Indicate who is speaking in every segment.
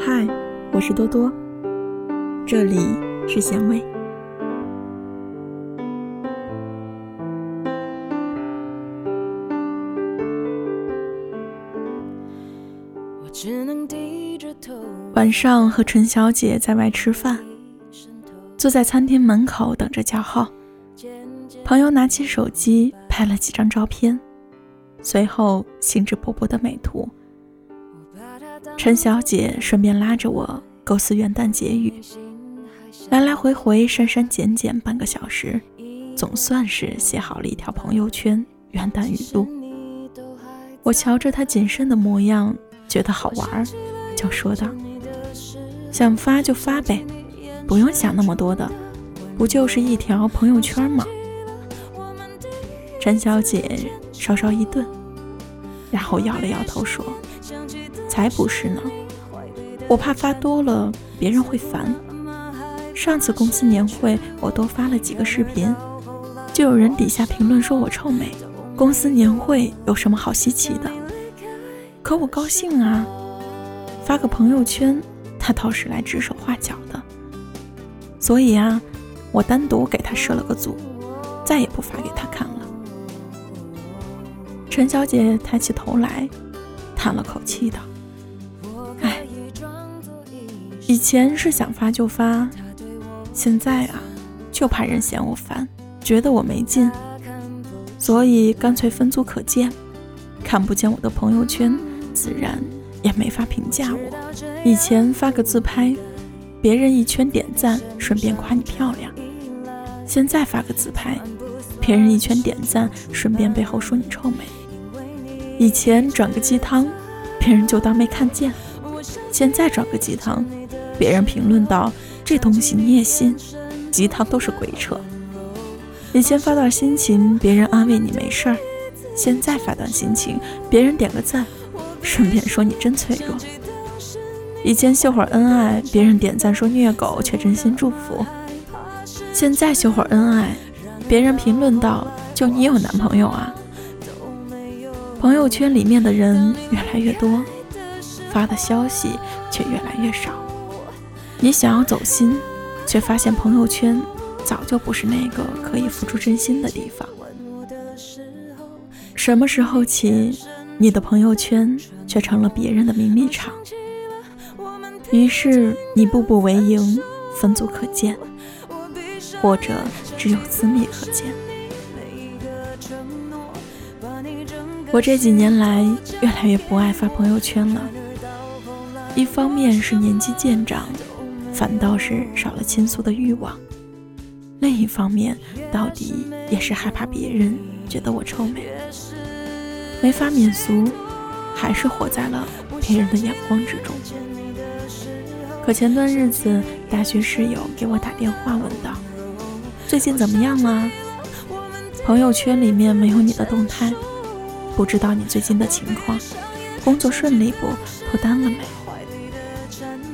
Speaker 1: 嗨，我是多多，这里是咸味。晚上和陈小姐在外吃饭，坐在餐厅门口等着叫号。朋友拿起手机拍了几张照片，随后兴致勃勃的美图。陈小姐顺便拉着我构思元旦结语，来来回回删删减减半个小时，总算是写好了一条朋友圈元旦语录。我瞧着她谨慎的模样，觉得好玩，就说道：“想发就发呗，不用想那么多的，不就是一条朋友圈吗？”陈小姐稍稍一顿，然后摇了摇头说：“才不是呢，我怕发多了别人会烦。上次公司年会我多发了几个视频，就有人底下评论说我臭美。公司年会有什么好稀奇的？可我高兴啊，发个朋友圈，他倒是来指手画脚的。所以啊，我单独给他设了个组，再也不发给他看了。”陈小姐抬起头来，叹了口气道：“以前是想发就发，现在啊，就怕人嫌我烦，觉得我没劲，所以干脆分组可见，看不见我的朋友圈，自然也没法评价我。以前发个自拍，别人一圈点赞，顺便夸你漂亮；现在发个自拍，别人一圈点赞，顺便背后说你臭美。”以前转个鸡汤，别人就当没看见；现在转个鸡汤，别人评论道：“这东西你也信？鸡汤都是鬼扯。”以前发段心情，别人安慰你没事儿；现在发段心情，别人点个赞，顺便说你真脆弱。以前秀会儿恩爱，别人点赞说虐狗，却真心祝福；现在秀会儿恩爱，别人评论道：“就你有男朋友啊？”朋友圈里面的人越来越多，发的消息却越来越少。你想要走心，却发现朋友圈早就不是那个可以付出真心的地方。什么时候起，你的朋友圈却成了别人的名利场？于是你步步为营，分组可见，或者只有私密可见。我这几年来越来越不爱发朋友圈了，一方面是年纪渐长，反倒是少了倾诉的欲望；另一方面，到底也是害怕别人觉得我臭美，没法免俗，还是活在了别人的眼光之中。可前段日子，大学室友给我打电话问道：“最近怎么样了？朋友圈里面没有你的动态。”不知道你最近的情况，工作顺利不？脱单了没？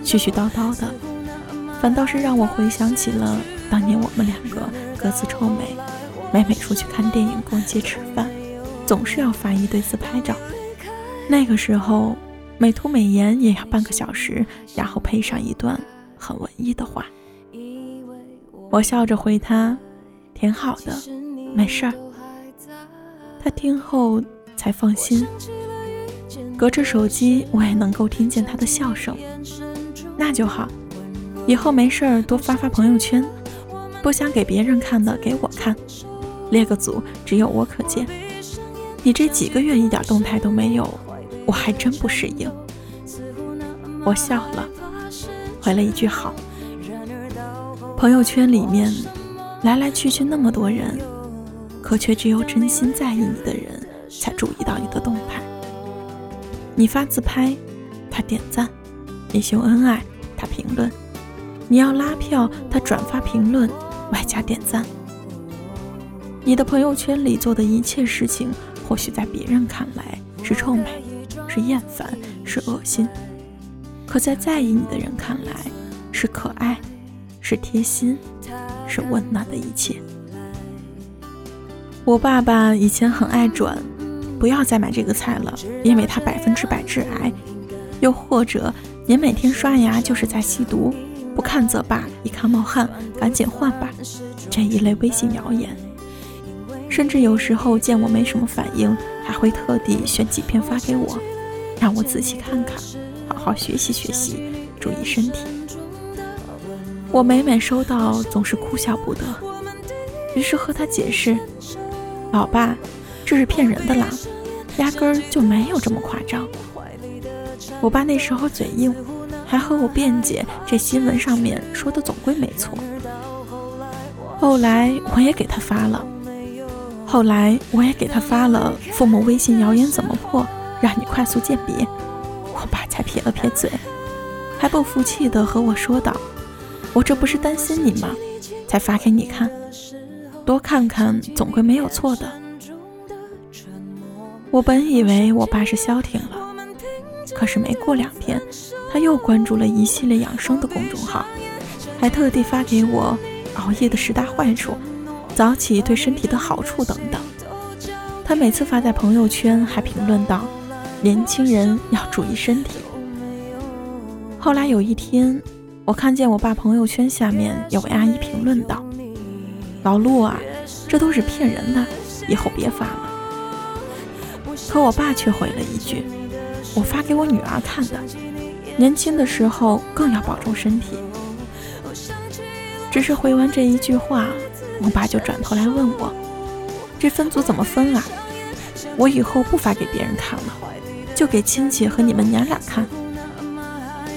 Speaker 1: 絮絮叨叨的，反倒是让我回想起了当年我们两个各自臭美，每每出去看电影、逛街、吃饭，总是要发一堆自拍照。那个时候，美图美颜也要半个小时，然后配上一段很文艺的话。我笑着回他：“挺好的，没事儿。”他听后。才放心，隔着手机我也能够听见他的笑声，那就好。以后没事儿多发发朋友圈，不想给别人看的给我看，列个组只有我可见。你这几个月一点动态都没有，我还真不适应。我笑了，回了一句好。朋友圈里面来来去去那么多人，可却只有真心在意你的人。才注意到你的动态。你发自拍，他点赞；你秀恩爱，他评论；你要拉票，他转发评论，外加点赞。你的朋友圈里做的一切事情，或许在别人看来是臭美，是厌烦，是恶心；可在在意你的人看来，是可爱，是贴心，是温暖的一切。我爸爸以前很爱转。不要再买这个菜了，因为它百分之百致癌。又或者您每天刷牙就是在吸毒，不看则罢，一看冒汗，赶紧换吧。这一类微信谣言，甚至有时候见我没什么反应，还会特地选几篇发给我，让我仔细看看，好好学习学习，注意身体。我每每收到，总是哭笑不得，于是和他解释：“老爸，这是骗人的啦，压根儿就没有这么夸张。”我爸那时候嘴硬，还和我辩解，这新闻上面说的总归没错。后来我也给他发了，后来我也给他发了父母微信谣言怎么破，让你快速鉴别。我爸才撇了撇嘴，还不服气的和我说道：“我这不是担心你吗？才发给你看，多看看总归没有错的。”我本以为我爸是消停了。可是没过两天，他又关注了一系列养生的公众号，还特地发给我熬夜的十大坏处、早起对身体的好处等等。他每次发在朋友圈还评论道：“年轻人要注意身体。”后来有一天，我看见我爸朋友圈下面有位阿姨评论道：“老陆啊，这都是骗人的，以后别发了。”可我爸却回了一句。我发给我女儿看的，年轻的时候更要保重身体。只是回完这一句话，我爸就转头来问我：“这分组怎么分啊？我以后不发给别人看了，就给亲戚和你们娘俩看。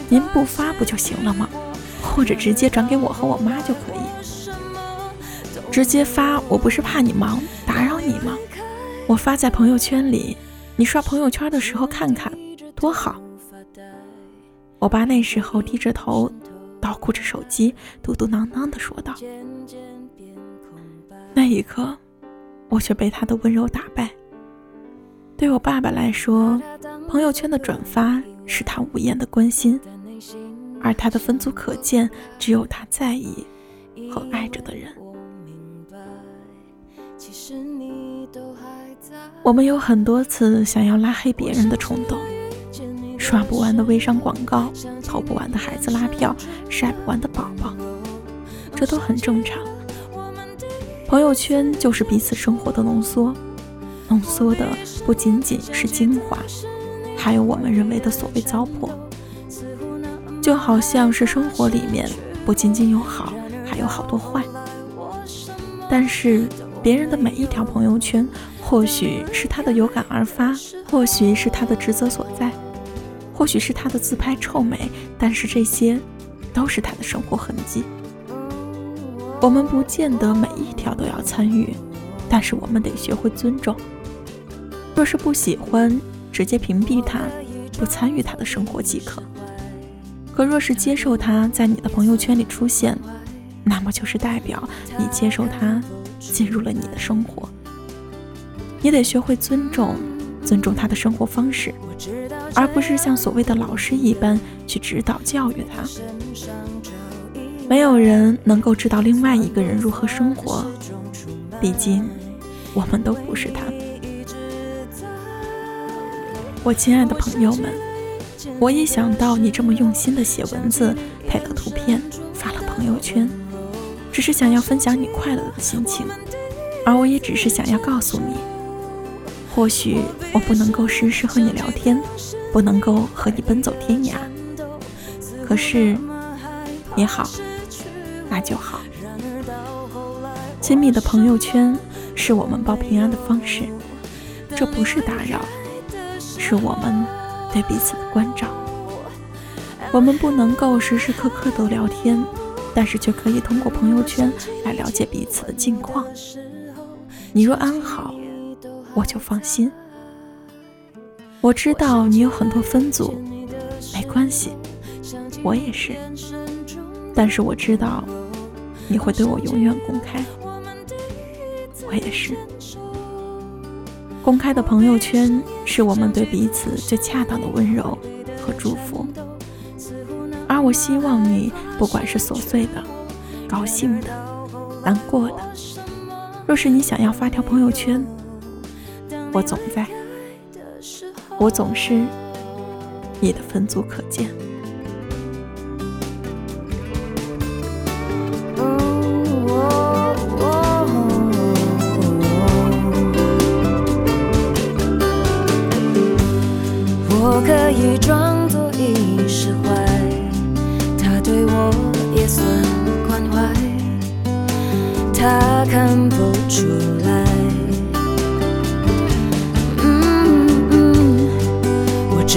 Speaker 1: 您不发不就行了吗？或者直接转给我和我妈就可以。直接发，我不是怕你忙打扰你吗？我发在朋友圈里，你刷朋友圈的时候看看。”多好！我爸那时候低着头，捣鼓着手机，嘟嘟囔囔地说道。那一刻，我却被他的温柔打败。对我爸爸来说，朋友圈的转发是他无言的关心，而他的分组可见，只有他在意和爱着的人。我们有很多次想要拉黑别人的冲动。刷不完的微商广告，投不完的孩子拉票，晒不完的宝宝，这都很正常。朋友圈就是彼此生活的浓缩，浓缩的不仅仅是精华，还有我们认为的所谓糟粕。就好像是生活里面不仅仅有好，还有好多坏。但是别人的每一条朋友圈，或许是他的有感而发，或许是他的职责所在。或许是他的自拍臭美，但是这些都是他的生活痕迹。我们不见得每一条都要参与，但是我们得学会尊重。若是不喜欢，直接屏蔽他，不参与他的生活即可。可若是接受他在你的朋友圈里出现，那么就是代表你接受他进入了你的生活。你得学会尊重，尊重他的生活方式。而不是像所谓的老师一般去指导教育他。没有人能够知道另外一个人如何生活，毕竟我们都不是他。我亲爱的朋友们，我一想到你这么用心的写文字、配了图片、发了朋友圈，只是想要分享你快乐的心情，而我也只是想要告诉你，或许我不能够时时和你聊天。不能够和你奔走天涯，可是你好，那就好。亲密的朋友圈是我们报平安的方式，这不是打扰，是我们对彼此的关照。我们不能够时时刻刻都聊天，但是却可以通过朋友圈来了解彼此的近况。你若安好，我就放心。我知道你有很多分组，没关系，我也是。但是我知道你会对我永远公开，我也是。公开的朋友圈是我们对彼此最恰当的温柔和祝福。而我希望你，不管是琐碎的、高兴的、难过的，若是你想要发条朋友圈，我总在，我总是你的分组可见。
Speaker 2: 我可以装作已，他对我也算关怀，他看不出来。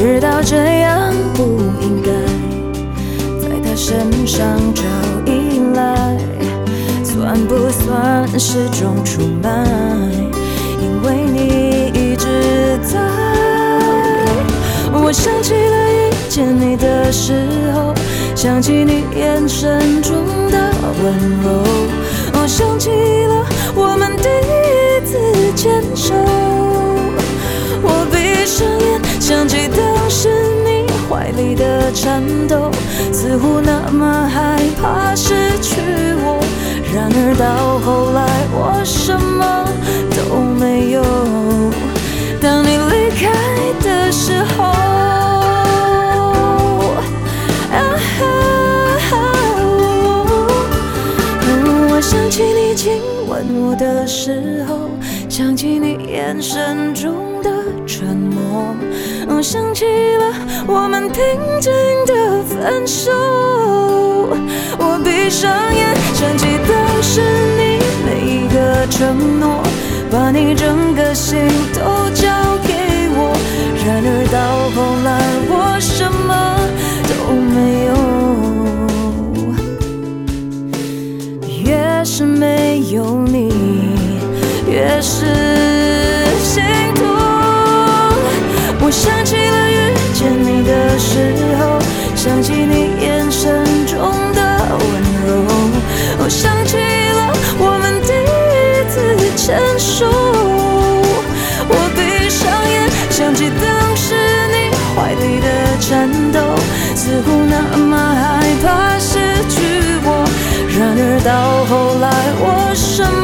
Speaker 2: 知道这样不应该在他身上找依赖，算不算是种出卖？因为你一直在。我想起了遇见你的时候，想起你眼神中的温柔，我想起了我们第一次牵手。我闭上眼，想起的颤抖，似乎那么害怕失去我。然而到后来，我什么都没有。当你离开的时候。我想起你亲吻我的时候，想起你眼神中的沉默，想起了我们平静的分手。我闭上眼，想起当时你每一个承诺，把你整个心都交给我。然而到后来，我什么都没有，越是没有你。越是心痛，我想乎那么害怕失去我。然而到后来，我什么？